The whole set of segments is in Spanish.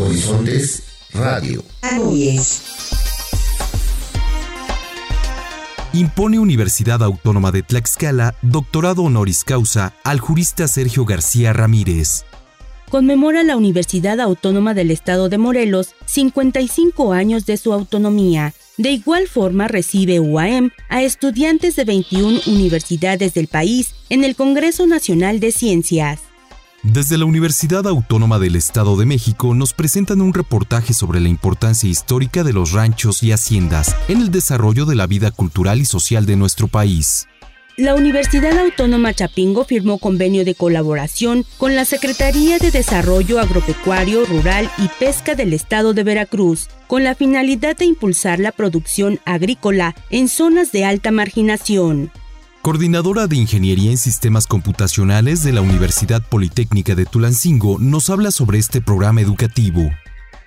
Horizontes Radio. Impone Universidad Autónoma de Tlaxcala doctorado honoris causa al jurista Sergio García Ramírez. Conmemora la Universidad Autónoma del Estado de Morelos 55 años de su autonomía. De igual forma recibe UAM a estudiantes de 21 universidades del país en el Congreso Nacional de Ciencias. Desde la Universidad Autónoma del Estado de México nos presentan un reportaje sobre la importancia histórica de los ranchos y haciendas en el desarrollo de la vida cultural y social de nuestro país. La Universidad Autónoma Chapingo firmó convenio de colaboración con la Secretaría de Desarrollo Agropecuario, Rural y Pesca del Estado de Veracruz, con la finalidad de impulsar la producción agrícola en zonas de alta marginación coordinadora de Ingeniería en Sistemas Computacionales de la Universidad Politécnica de Tulancingo, nos habla sobre este programa educativo.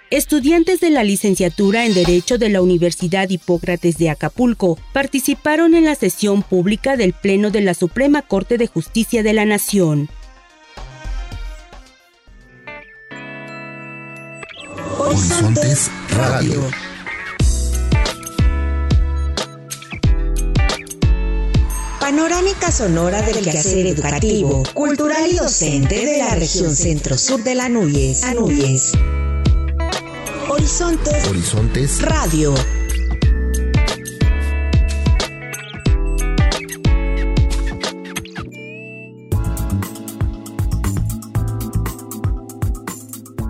Estudiantes de la licenciatura en Derecho de la Universidad Hipócrates de Acapulco participaron en la sesión pública del Pleno de la Suprema Corte de Justicia de la Nación. Horizontes Radio. Panorámica sonora del quehacer educativo, cultural y docente de la región centro-sur de la Núñez. Horizontes. Horizontes. Radio.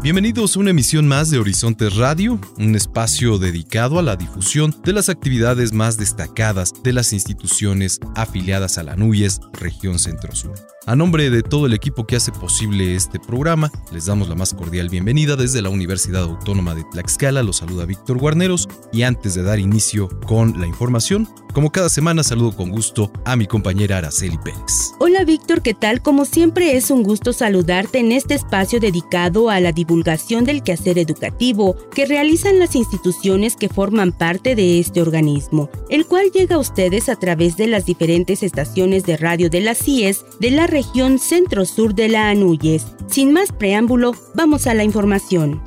Bienvenidos a una emisión más de Horizontes Radio, un espacio dedicado a la difusión de las actividades más destacadas de las instituciones afiliadas a la NUYES, región Centro-Sur. A nombre de todo el equipo que hace posible este programa, les damos la más cordial bienvenida desde la Universidad Autónoma de Tlaxcala. Los saluda Víctor Guarneros y antes de dar inicio con la información, como cada semana saludo con gusto a mi compañera Araceli Pérez. Hola Víctor, ¿qué tal? Como siempre es un gusto saludarte en este espacio dedicado a la divulgación del quehacer educativo que realizan las instituciones que forman parte de este organismo, el cual llega a ustedes a través de las diferentes estaciones de radio de las CIES de la región centro-sur de la Anuyes. Sin más preámbulo, vamos a la información.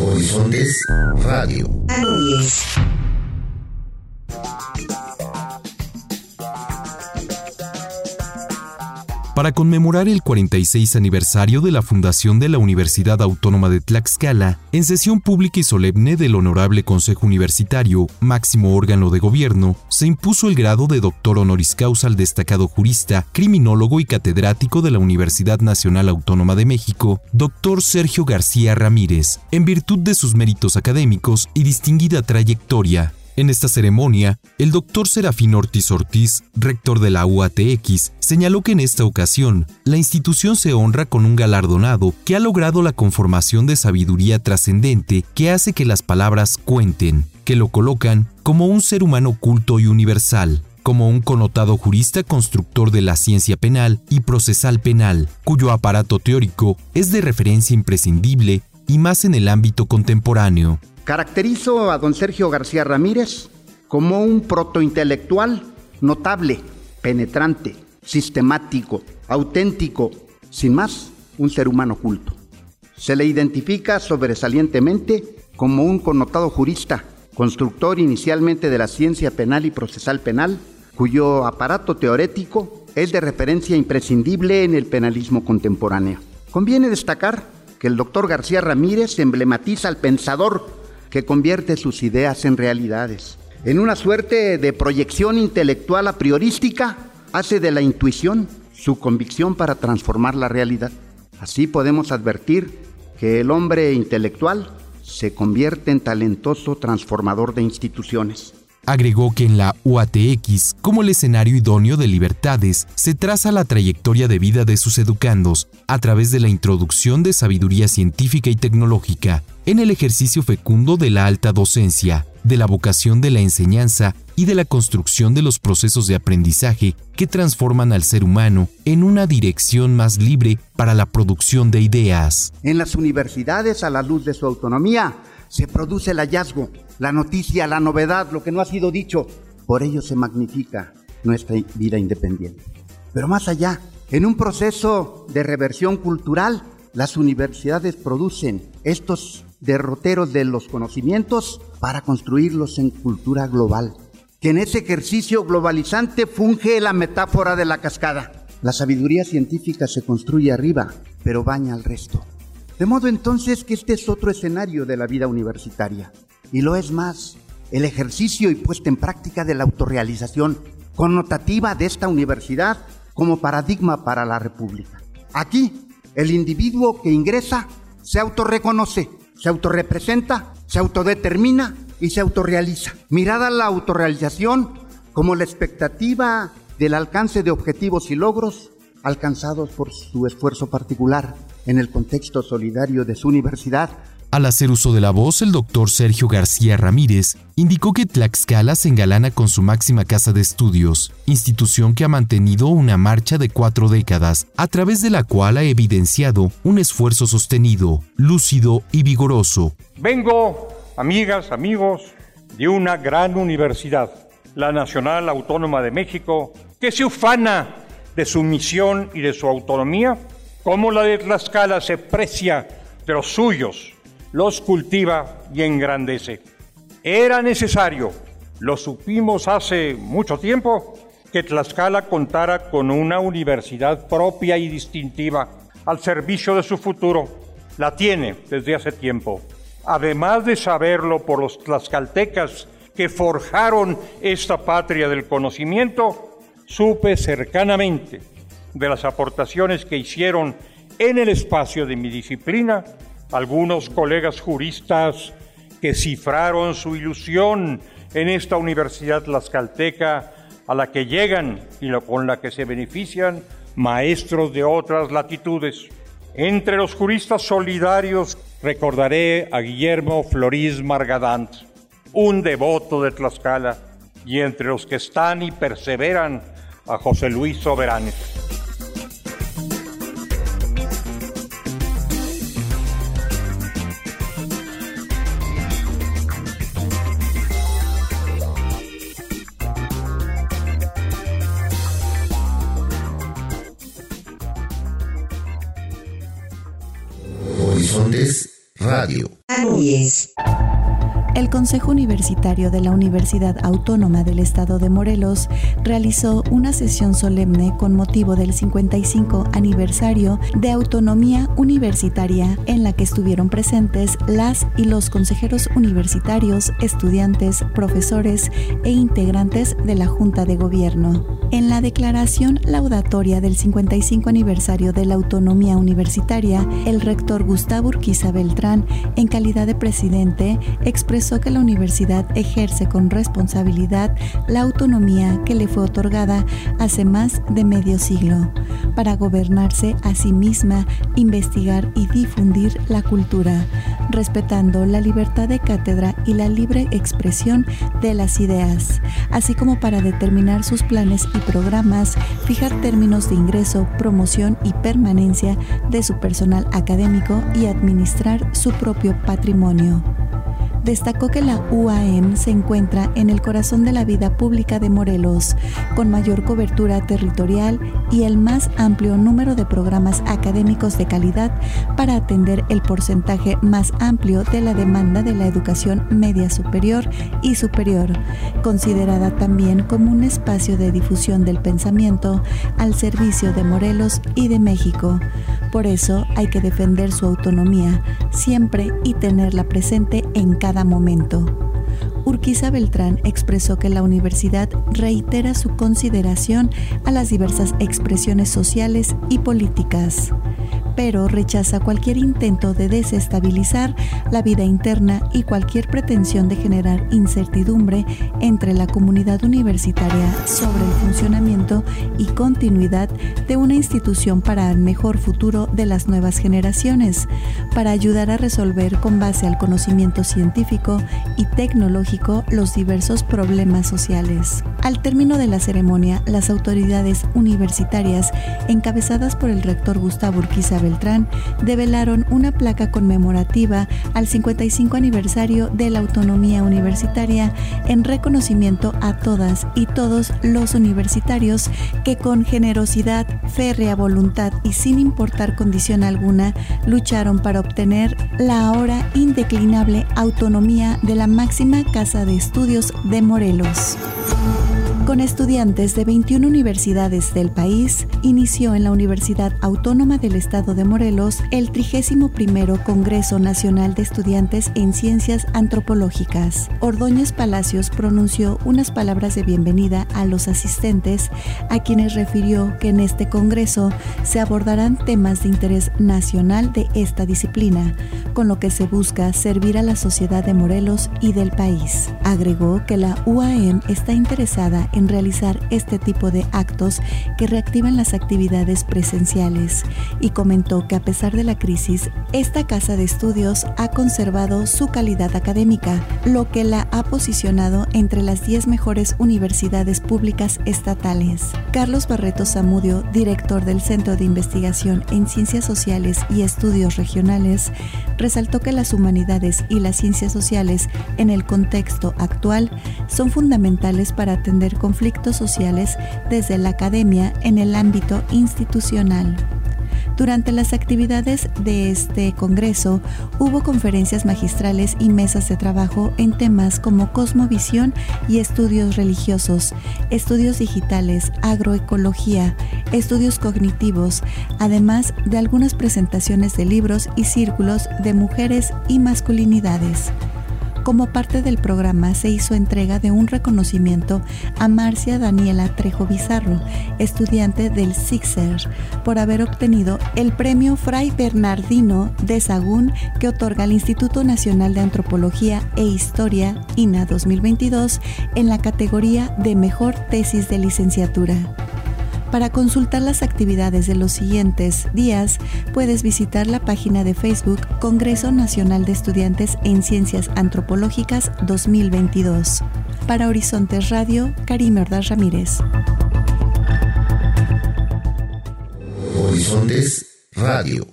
Horizontes Radio. Anuyes. Para conmemorar el 46 aniversario de la fundación de la Universidad Autónoma de Tlaxcala, en sesión pública y solemne del Honorable Consejo Universitario, máximo órgano de gobierno, se impuso el grado de doctor honoris causa al destacado jurista, criminólogo y catedrático de la Universidad Nacional Autónoma de México, doctor Sergio García Ramírez, en virtud de sus méritos académicos y distinguida trayectoria. En esta ceremonia, el doctor Serafín Ortiz Ortiz, rector de la UATX, señaló que en esta ocasión, la institución se honra con un galardonado que ha logrado la conformación de sabiduría trascendente que hace que las palabras cuenten, que lo colocan como un ser humano culto y universal, como un connotado jurista constructor de la ciencia penal y procesal penal, cuyo aparato teórico es de referencia imprescindible y más en el ámbito contemporáneo. Caracterizo a don Sergio García Ramírez como un protointelectual notable, penetrante, sistemático, auténtico, sin más, un ser humano culto. Se le identifica sobresalientemente como un connotado jurista, constructor inicialmente de la ciencia penal y procesal penal, cuyo aparato teorético es de referencia imprescindible en el penalismo contemporáneo. Conviene destacar que el doctor García Ramírez emblematiza al pensador que convierte sus ideas en realidades. En una suerte de proyección intelectual a priorística, hace de la intuición su convicción para transformar la realidad. Así podemos advertir que el hombre intelectual se convierte en talentoso transformador de instituciones. Agregó que en la UATX, como el escenario idóneo de libertades, se traza la trayectoria de vida de sus educandos a través de la introducción de sabiduría científica y tecnológica en el ejercicio fecundo de la alta docencia, de la vocación de la enseñanza y de la construcción de los procesos de aprendizaje que transforman al ser humano en una dirección más libre para la producción de ideas. En las universidades, a la luz de su autonomía, se produce el hallazgo, la noticia, la novedad, lo que no ha sido dicho. Por ello se magnifica nuestra vida independiente. Pero más allá, En un proceso de reversión cultural, las universidades producen estos derroteros de los conocimientos para construirlos en cultura global, que en ese ejercicio globalizante funge la metáfora de la cascada. La sabiduría científica se construye arriba, pero baña al resto. De modo entonces que este es otro escenario de la vida universitaria. Y lo es más, el ejercicio y puesta en práctica de la autorrealización connotativa de esta universidad como paradigma para la República. Aquí, el individuo que ingresa se autorreconoce, se autorrepresenta, se autodetermina y se autorrealiza. Mirada la autorrealización como la expectativa del alcance de objetivos y logros alcanzados por su esfuerzo particular en el contexto solidario de su universidad al hacer uso de la voz, el doctor Sergio García Ramírez indicó que Tlaxcala se engalana con su máxima casa de estudios, institución que ha mantenido una marcha de cuatro décadas, a través de la cual ha evidenciado un esfuerzo sostenido, lúcido y vigoroso. Vengo, amigas, amigos, de una gran universidad, la Nacional Autónoma de México, que se ufana de su misión y de su autonomía, como la de Tlaxcala se precia de los suyos los cultiva y engrandece. Era necesario, lo supimos hace mucho tiempo, que Tlaxcala contara con una universidad propia y distintiva al servicio de su futuro. La tiene desde hace tiempo. Además de saberlo por los tlaxcaltecas que forjaron esta patria del conocimiento, supe cercanamente de las aportaciones que hicieron en el espacio de mi disciplina algunos colegas juristas que cifraron su ilusión en esta universidad tlaxcalteca a la que llegan y con la que se benefician maestros de otras latitudes. Entre los juristas solidarios recordaré a Guillermo Floriz Margadant, un devoto de Tlaxcala, y entre los que están y perseveran a José Luis Soberanes. Radio. Consejo Universitario de la Universidad Autónoma del Estado de Morelos realizó una sesión solemne con motivo del 55 aniversario de autonomía universitaria en la que estuvieron presentes las y los consejeros universitarios, estudiantes, profesores e integrantes de la Junta de Gobierno. En la declaración laudatoria del 55 aniversario de la autonomía universitaria, el rector Gustavo Urquiza Beltrán, en calidad de presidente, expresó que la universidad ejerce con responsabilidad la autonomía que le fue otorgada hace más de medio siglo para gobernarse a sí misma, investigar y difundir la cultura, respetando la libertad de cátedra y la libre expresión de las ideas, así como para determinar sus planes y programas, fijar términos de ingreso, promoción y permanencia de su personal académico y administrar su propio patrimonio destacó que la UAM se encuentra en el corazón de la vida pública de Morelos, con mayor cobertura territorial y el más amplio número de programas académicos de calidad para atender el porcentaje más amplio de la demanda de la educación media superior y superior, considerada también como un espacio de difusión del pensamiento al servicio de Morelos y de México. Por eso hay que defender su autonomía siempre y tenerla presente en cada momento. Urquiza Beltrán expresó que la universidad reitera su consideración a las diversas expresiones sociales y políticas pero rechaza cualquier intento de desestabilizar la vida interna y cualquier pretensión de generar incertidumbre entre la comunidad universitaria sobre el funcionamiento y continuidad de una institución para el mejor futuro de las nuevas generaciones, para ayudar a resolver con base al conocimiento científico y tecnológico los diversos problemas sociales. Al término de la ceremonia, las autoridades universitarias, encabezadas por el rector Gustavo Urquiza Beltrán develaron una placa conmemorativa al 55 aniversario de la autonomía universitaria en reconocimiento a todas y todos los universitarios que con generosidad, férrea voluntad y sin importar condición alguna lucharon para obtener la ahora indeclinable autonomía de la máxima casa de estudios de Morelos. Con estudiantes de 21 universidades del país, inició en la Universidad Autónoma del Estado de Morelos el 31 Congreso Nacional de Estudiantes en Ciencias Antropológicas. Ordóñez Palacios pronunció unas palabras de bienvenida a los asistentes, a quienes refirió que en este Congreso se abordarán temas de interés nacional de esta disciplina, con lo que se busca servir a la sociedad de Morelos y del país. Agregó que la UAM está interesada en realizar este tipo de actos que reactivan las actividades presenciales y comentó que a pesar de la crisis, esta casa de estudios ha conservado su calidad académica, lo que la ha posicionado entre las 10 mejores universidades públicas estatales. Carlos Barreto Zamudio, director del Centro de Investigación en Ciencias Sociales y Estudios Regionales, resaltó que las humanidades y las ciencias sociales en el contexto actual son fundamentales para atender conflictos sociales desde la academia en el ámbito institucional. Durante las actividades de este Congreso hubo conferencias magistrales y mesas de trabajo en temas como cosmovisión y estudios religiosos, estudios digitales, agroecología, estudios cognitivos, además de algunas presentaciones de libros y círculos de mujeres y masculinidades. Como parte del programa se hizo entrega de un reconocimiento a Marcia Daniela Trejo Bizarro, estudiante del SIXER, por haber obtenido el premio Fray Bernardino de Sagún que otorga el Instituto Nacional de Antropología e Historia, INA 2022, en la categoría de Mejor Tesis de Licenciatura. Para consultar las actividades de los siguientes días, puedes visitar la página de Facebook Congreso Nacional de Estudiantes en Ciencias Antropológicas 2022. Para Horizontes Radio, Karim Ordaz Ramírez. Horizontes Radio.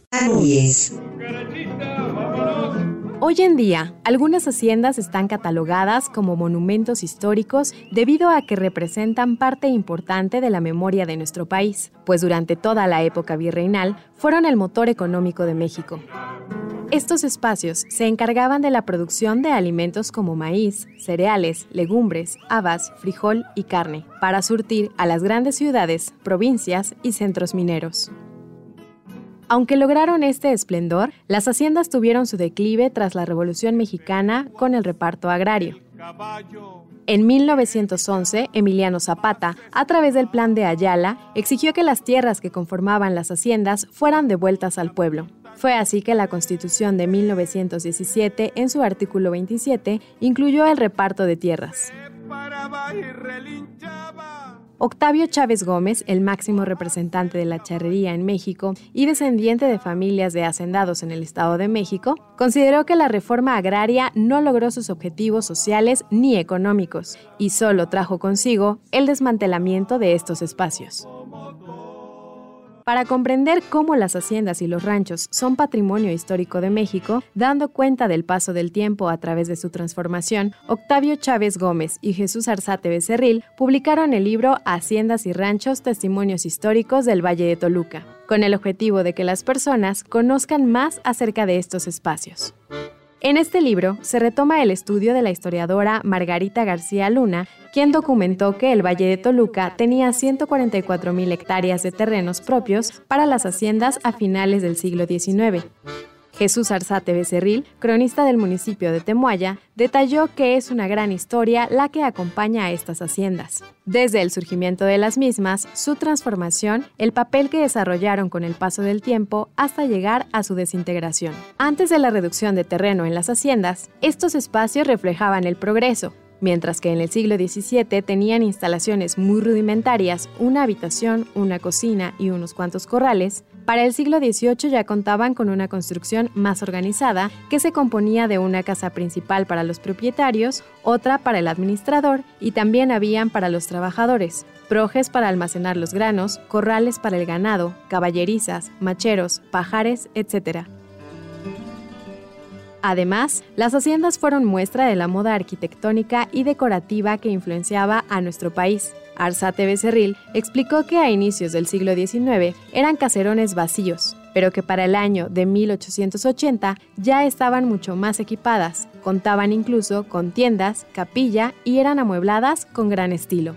Hoy en día, algunas haciendas están catalogadas como monumentos históricos debido a que representan parte importante de la memoria de nuestro país, pues durante toda la época virreinal fueron el motor económico de México. Estos espacios se encargaban de la producción de alimentos como maíz, cereales, legumbres, habas, frijol y carne, para surtir a las grandes ciudades, provincias y centros mineros. Aunque lograron este esplendor, las haciendas tuvieron su declive tras la Revolución Mexicana con el reparto agrario. En 1911, Emiliano Zapata, a través del Plan de Ayala, exigió que las tierras que conformaban las haciendas fueran devueltas al pueblo. Fue así que la Constitución de 1917, en su artículo 27, incluyó el reparto de tierras. Octavio Chávez Gómez, el máximo representante de la charrería en México y descendiente de familias de hacendados en el Estado de México, consideró que la reforma agraria no logró sus objetivos sociales ni económicos y solo trajo consigo el desmantelamiento de estos espacios. Para comprender cómo las haciendas y los ranchos son patrimonio histórico de México, dando cuenta del paso del tiempo a través de su transformación, Octavio Chávez Gómez y Jesús Arzate Becerril publicaron el libro Haciendas y Ranchos, Testimonios Históricos del Valle de Toluca, con el objetivo de que las personas conozcan más acerca de estos espacios. En este libro se retoma el estudio de la historiadora Margarita García Luna, quien documentó que el Valle de Toluca tenía 144.000 hectáreas de terrenos propios para las haciendas a finales del siglo XIX. Jesús Arzate Becerril, cronista del municipio de Temuaya, detalló que es una gran historia la que acompaña a estas haciendas. Desde el surgimiento de las mismas, su transformación, el papel que desarrollaron con el paso del tiempo hasta llegar a su desintegración. Antes de la reducción de terreno en las haciendas, estos espacios reflejaban el progreso, mientras que en el siglo XVII tenían instalaciones muy rudimentarias, una habitación, una cocina y unos cuantos corrales, Para el siglo XVIII ya contaban con una construcción más organizada que se componía de una casa principal para los propietarios, otra para el administrador y también habían para los trabajadores, projes para almacenar los granos, corrales para el ganado, caballerizas, macheros, pajares, etc. Además, las haciendas fueron muestra de la moda arquitectónica y decorativa que influenciaba a nuestro país. Arzate Becerril explicó que a inicios del siglo XIX eran caserones vacíos, pero que para el año de 1880 ya estaban mucho más equipadas, contaban incluso con tiendas, capilla y eran amuebladas con gran estilo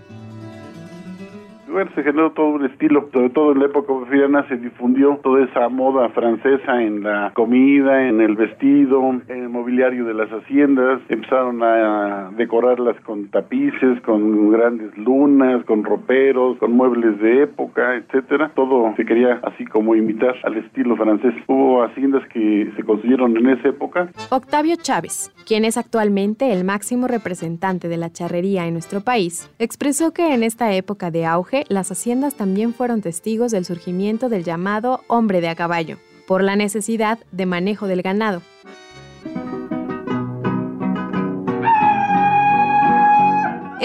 bueno, se generó todo un estilo, sobre todo en la época porfiriana se difundió toda esa moda francesa en la comida, en el vestido, en el mobiliario de las haciendas, empezaron a decorarlas con tapices, con grandes lunas, con roperos, con muebles de época, etcétera. Todo se quería así como imitar al estilo francés. Hubo haciendas que se construyeron en esa época. Octavio Chávez, quien es actualmente el máximo representante de la charrería en nuestro país, expresó que en esta época de auge las haciendas también fueron testigos del surgimiento del llamado hombre de a caballo, por la necesidad de manejo del ganado.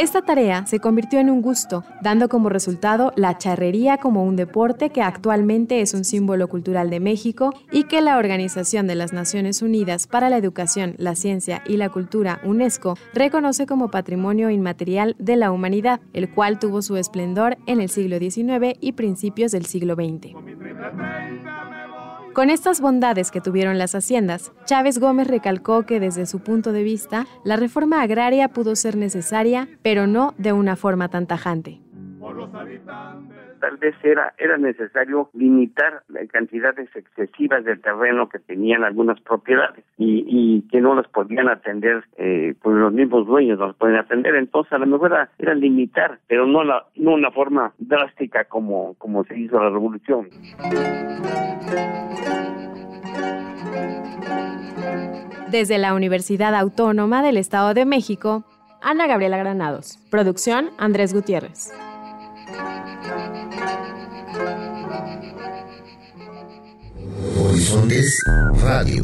Esta tarea se convirtió en un gusto, dando como resultado la charrería como un deporte que actualmente es un símbolo cultural de México y que la Organización de las Naciones Unidas para la Educación, la Ciencia y la Cultura, UNESCO, reconoce como patrimonio inmaterial de la humanidad, el cual tuvo su esplendor en el siglo XIX y principios del siglo XX. Con estas bondades que tuvieron las haciendas, Chávez Gómez recalcó que desde su punto de vista, la reforma agraria pudo ser necesaria, pero no de una forma tan tajante tal vez era, era necesario limitar las cantidades excesivas del terreno que tenían algunas propiedades y, que no las podían atender, eh, pues los mismos dueños no las pueden atender. Entonces, a lo mejor era, era limitar, pero no, la, no una forma drástica como, como se hizo la revolución. Desde la Universidad Autónoma del Estado de México, Ana Gabriela Granados. Producción, Andrés Gutiérrez. Horizontes Radio.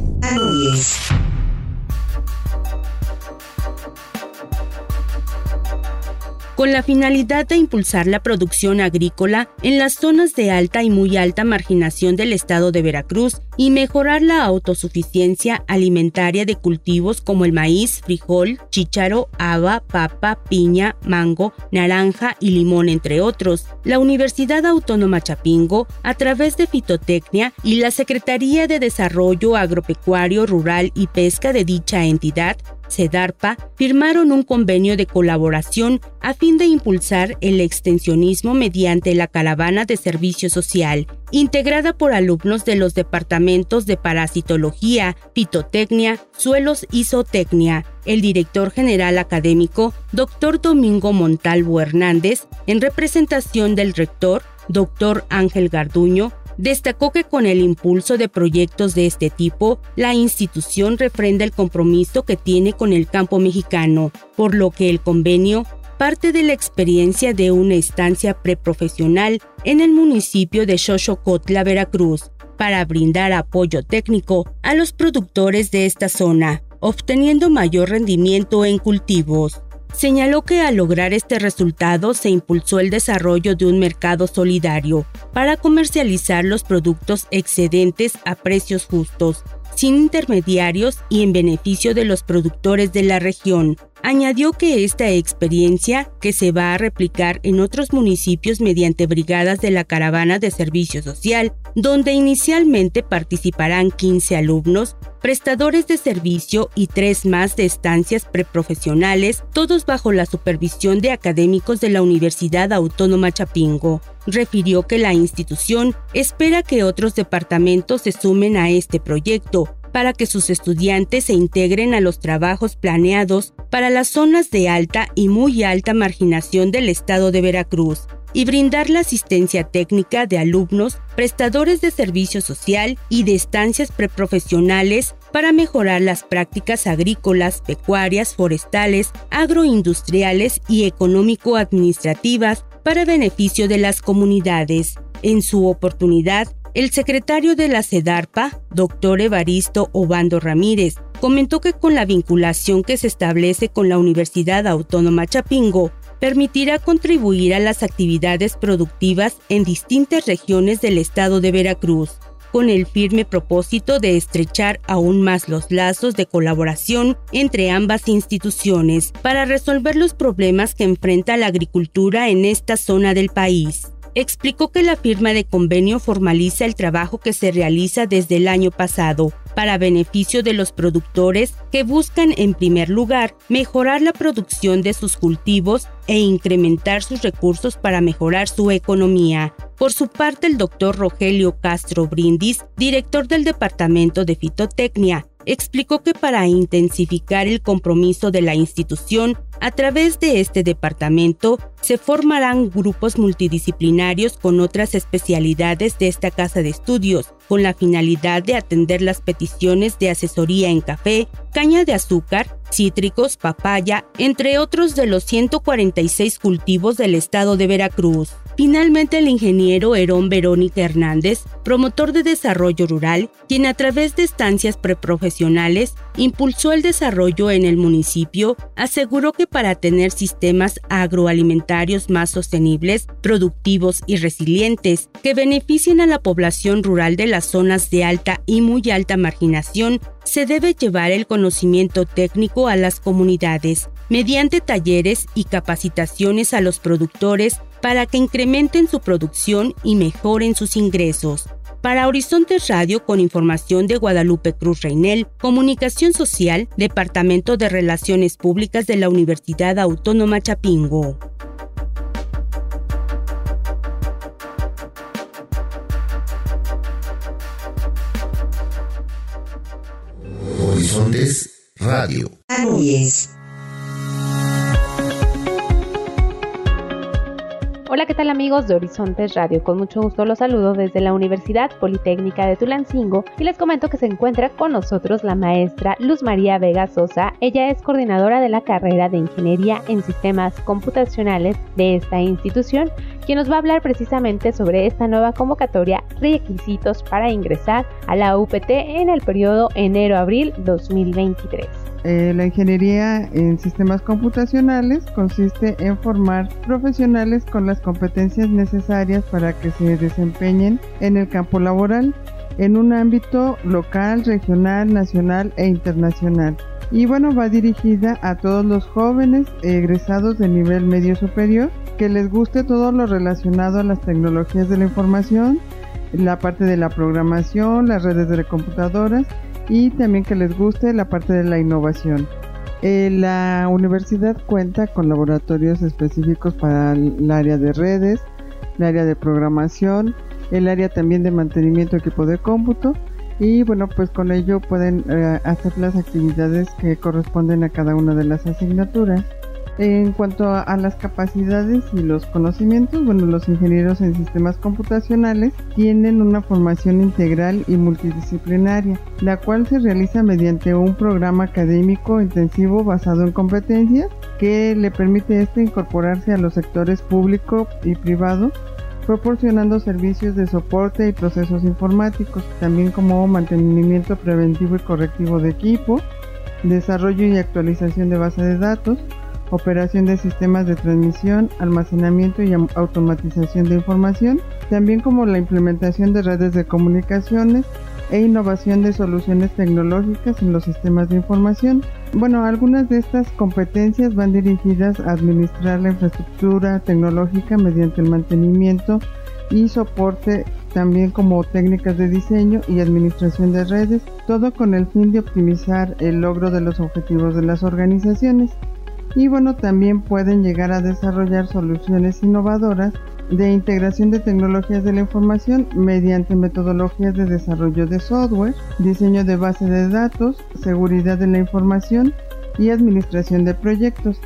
Con la finalidad de impulsar la producción agrícola en las zonas de alta y muy alta marginación del estado de Veracruz y mejorar la autosuficiencia alimentaria de cultivos como el maíz, frijol, chícharo, haba, papa, piña, mango, naranja y limón, entre otros. La Universidad Autónoma Chapingo, a través de Fitotecnia y la Secretaría de Desarrollo Agropecuario, Rural y Pesca de dicha entidad, CEDARPA firmaron un convenio de colaboración a fin de impulsar el extensionismo mediante la caravana de servicio social, integrada por alumnos de los departamentos de parasitología, pitotecnia, suelos y zootecnia. El director general académico, Dr. Domingo Montalvo Hernández, en representación del rector, Dr. Ángel Garduño, Destacó que con el impulso de proyectos de este tipo, la institución refrenda el compromiso que tiene con el campo mexicano, por lo que el convenio parte de la experiencia de una estancia preprofesional en el municipio de Xochocotla, Veracruz, para brindar apoyo técnico a los productores de esta zona, obteniendo mayor rendimiento en cultivos. Señaló que al lograr este resultado se impulsó el desarrollo de un mercado solidario para comercializar los productos excedentes a precios justos, sin intermediarios y en beneficio de los productores de la región. Añadió que esta experiencia, que se va a replicar en otros municipios mediante brigadas de la Caravana de Servicio Social, donde inicialmente participarán 15 alumnos, prestadores de servicio y tres más de estancias preprofesionales, todos bajo la supervisión de académicos de la Universidad Autónoma Chapingo. Refirió que la institución espera que otros departamentos se sumen a este proyecto para que sus estudiantes se integren a los trabajos planeados para las zonas de alta y muy alta marginación del estado de Veracruz y brindar la asistencia técnica de alumnos, prestadores de servicio social y de estancias preprofesionales para mejorar las prácticas agrícolas, pecuarias, forestales, agroindustriales y económico-administrativas para beneficio de las comunidades. En su oportunidad, El secretario de la CEDARPA, doctor Evaristo Obando Ramírez, comentó que con la vinculación que se establece con la Universidad Autónoma Chapingo, permitirá contribuir a las actividades productivas en distintas regiones del estado de Veracruz, con el firme propósito de estrechar aún más los lazos de colaboración entre ambas instituciones para resolver los problemas que enfrenta la agricultura en esta zona del país explicó que la firma de convenio formaliza el trabajo que se realiza desde el año pasado para beneficio de los productores que buscan en primer lugar mejorar la producción de sus cultivos e incrementar sus recursos para mejorar su economía. Por su parte, el doctor Rogelio Castro Brindis, director del Departamento de Fitotecnia, explicó que para intensificar el compromiso de la institución a través de este departamento se formarán grupos multidisciplinarios con otras especialidades de esta casa de estudios, con la finalidad de atender las peticiones de asesoría en café, caña de azúcar, cítricos, papaya, entre otros de los 146 cultivos del estado de Veracruz. Finalmente, el ingeniero Herón Verónica Hernández, promotor de desarrollo rural, quien a través de estancias preprofesionales impulsó el desarrollo en el municipio, aseguró que para tener sistemas agroalimentarios más sostenibles, productivos y resilientes, que beneficien a la población rural de las zonas de alta y muy alta marginación, se debe llevar el conocimiento técnico a las comunidades, mediante talleres y capacitaciones a los productores para que incrementen su producción y mejoren sus ingresos. Para Horizontes Radio, con información de Guadalupe Cruz Reinel, Comunicación Social, Departamento de Relaciones Públicas de la Universidad Autónoma Chapingo. Horizontes Radio. Hola, ¿qué tal amigos de Horizontes Radio? Con mucho gusto los saludo desde la Universidad Politécnica de Tulancingo y les comento que se encuentra con nosotros la maestra Luz María Vega Sosa. Ella es coordinadora de la carrera de Ingeniería en Sistemas Computacionales de esta institución, quien nos va a hablar precisamente sobre esta nueva convocatoria, requisitos para ingresar a la UPT en el periodo enero-abril 2023. Eh, la ingeniería en sistemas computacionales consiste en formar profesionales con las competencias necesarias para que se desempeñen en el campo laboral en un ámbito local, regional, nacional e internacional. Y bueno, va dirigida a todos los jóvenes egresados de nivel medio superior que les guste todo lo relacionado a las tecnologías de la información, la parte de la programación, las redes de computadoras y también que les guste la parte de la innovación. Eh, la universidad cuenta con laboratorios específicos para el área de redes, el área de programación, el área también de mantenimiento de equipo de cómputo y bueno pues con ello pueden eh, hacer las actividades que corresponden a cada una de las asignaturas. En cuanto a, las capacidades y los conocimientos, bueno, los ingenieros en sistemas computacionales tienen una formación integral y multidisciplinaria, la cual se realiza mediante un programa académico intensivo basado en competencias que le permite este incorporarse a los sectores público y privado proporcionando servicios de soporte y procesos informáticos, también como mantenimiento preventivo y correctivo de equipo, desarrollo y actualización de base de datos, operación de sistemas de transmisión, almacenamiento y automatización de información, también como la implementación de redes de comunicaciones e innovación de soluciones tecnológicas en los sistemas de información. Bueno, algunas de estas competencias van dirigidas a administrar la infraestructura tecnológica mediante el mantenimiento y soporte también como técnicas de diseño y administración de redes, todo con el fin de optimizar el logro de los objetivos de las organizaciones y bueno, también pueden llegar a desarrollar soluciones innovadoras de integración de tecnologías de la información mediante metodologías de desarrollo de software, diseño de base de datos, seguridad de la información y administración de proyectos.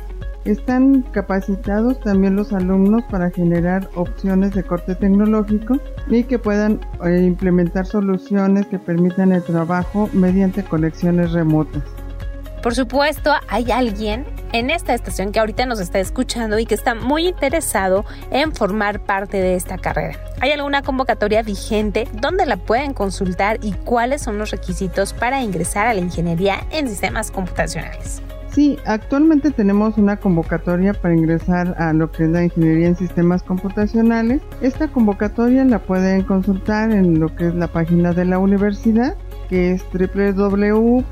Están capacitados también los alumnos para generar opciones de corte tecnológico y que puedan eh, implementar soluciones que permitan el trabajo mediante conexiones remotas. Por supuesto, hay alguien en esta estación que ahorita nos está escuchando y que está muy interesado en formar parte de esta carrera. ¿Hay alguna convocatoria vigente? ¿Dónde la pueden consultar y cuáles son los requisitos para ingresar a la ingeniería en sistemas computacionales? Sí, actualmente tenemos una convocatoria para ingresar a lo que es la ingeniería en sistemas computacionales. Esta convocatoria la pueden consultar en lo que es la página de la universidad, que es www.upt.edu.mx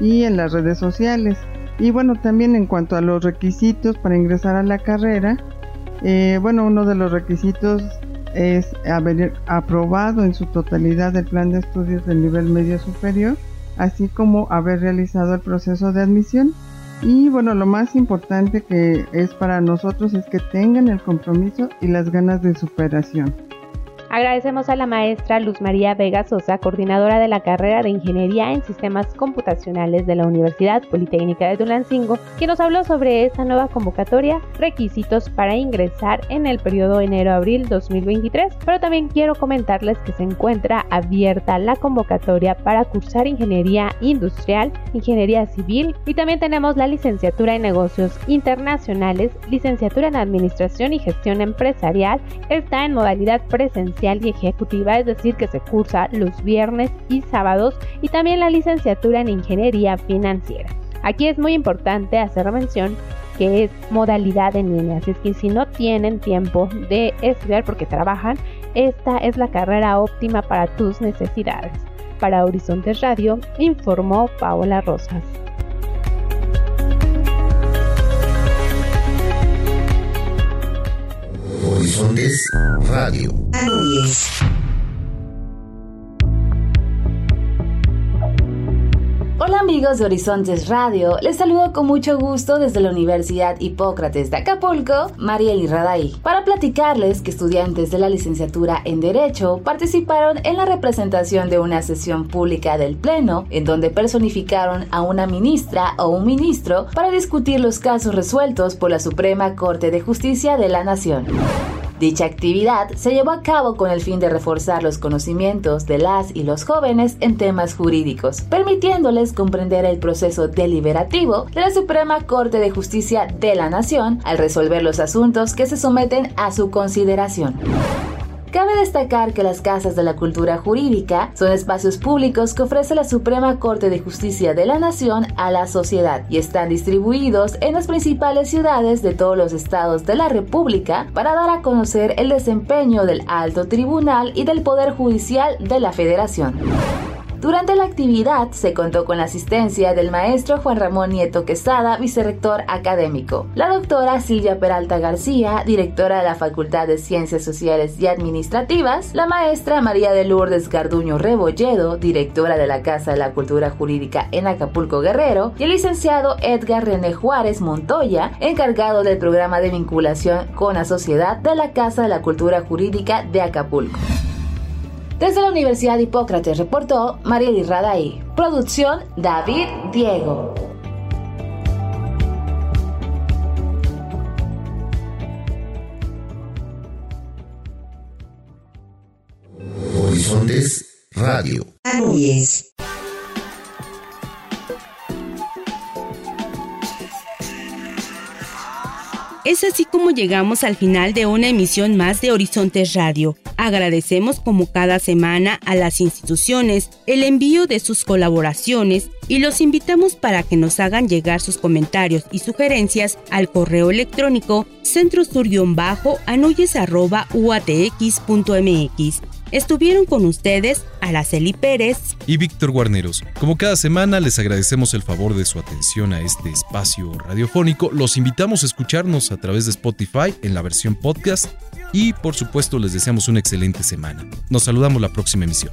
y en las redes sociales. Y bueno, también en cuanto a los requisitos para ingresar a la carrera, eh, bueno, uno de los requisitos es haber aprobado en su totalidad el plan de estudios del nivel medio superior así como haber realizado el proceso de admisión. Y bueno, lo más importante que es para nosotros es que tengan el compromiso y las ganas de superación. Agradecemos a la maestra Luz María Vega Sosa, coordinadora de la carrera de Ingeniería en Sistemas Computacionales de la Universidad Politécnica de Tulancingo, que nos habló sobre esta nueva convocatoria, requisitos para ingresar en el periodo enero-abril 2023. Pero también quiero comentarles que se encuentra abierta la convocatoria para cursar Ingeniería Industrial, Ingeniería Civil y también tenemos la licenciatura en Negocios Internacionales, licenciatura en Administración y Gestión Empresarial. Está en modalidad presencial y ejecutiva, es decir, que se cursa los viernes y sábados, y también la licenciatura en Ingeniería Financiera. Aquí es muy importante hacer mención que es modalidad en línea, así es que si no tienen tiempo de estudiar porque trabajan, esta es la carrera óptima para tus necesidades. Para Horizontes Radio, informó Paola Rosas. Horizontes Radio. Hola amigos de Horizontes Radio, les saludo con mucho gusto desde la Universidad Hipócrates de Acapulco, Mariel Raday, para platicarles que estudiantes de la licenciatura en Derecho participaron en la representación de una sesión pública del Pleno, en donde personificaron a una ministra o un ministro para discutir los casos resueltos por la Suprema Corte de Justicia de la Nación. Dicha actividad se llevó a cabo con el fin de reforzar los conocimientos de las y los jóvenes en temas jurídicos, permitiéndoles comprender el proceso deliberativo de la Suprema Corte de Justicia de la Nación al resolver los asuntos que se someten a su consideración. Cabe destacar que las casas de la cultura jurídica son espacios públicos que ofrece la Suprema Corte de Justicia de la Nación a la sociedad y están distribuidos en las principales ciudades de todos los estados de la República para dar a conocer el desempeño del alto tribunal y del Poder Judicial de la Federación. Durante la actividad se contó con la asistencia del maestro Juan Ramón Nieto Quesada, vicerrector académico, la doctora Silvia Peralta García, directora de la Facultad de Ciencias Sociales y Administrativas, la maestra María de Lourdes Garduño Rebolledo, directora de la Casa de la Cultura Jurídica en Acapulco Guerrero, y el licenciado Edgar René Juárez Montoya, encargado del programa de vinculación con la sociedad de la Casa de la Cultura Jurídica de Acapulco. Desde la Universidad Hipócrates reportó Mariel Raday. Producción David Diego. Horizontes Radio. Es así como llegamos al final de una emisión más de Horizontes Radio. Agradecemos como cada semana a las instituciones el envío de sus colaboraciones y los invitamos para que nos hagan llegar sus comentarios y sugerencias al correo electrónico centrosur-uatx.mx Estuvieron con ustedes Araceli Pérez y Víctor Guarneros. Como cada semana les agradecemos el favor de su atención a este espacio radiofónico. Los invitamos a escucharnos a través de Spotify en la versión podcast y por supuesto les deseamos una excelente semana. Nos saludamos la próxima emisión.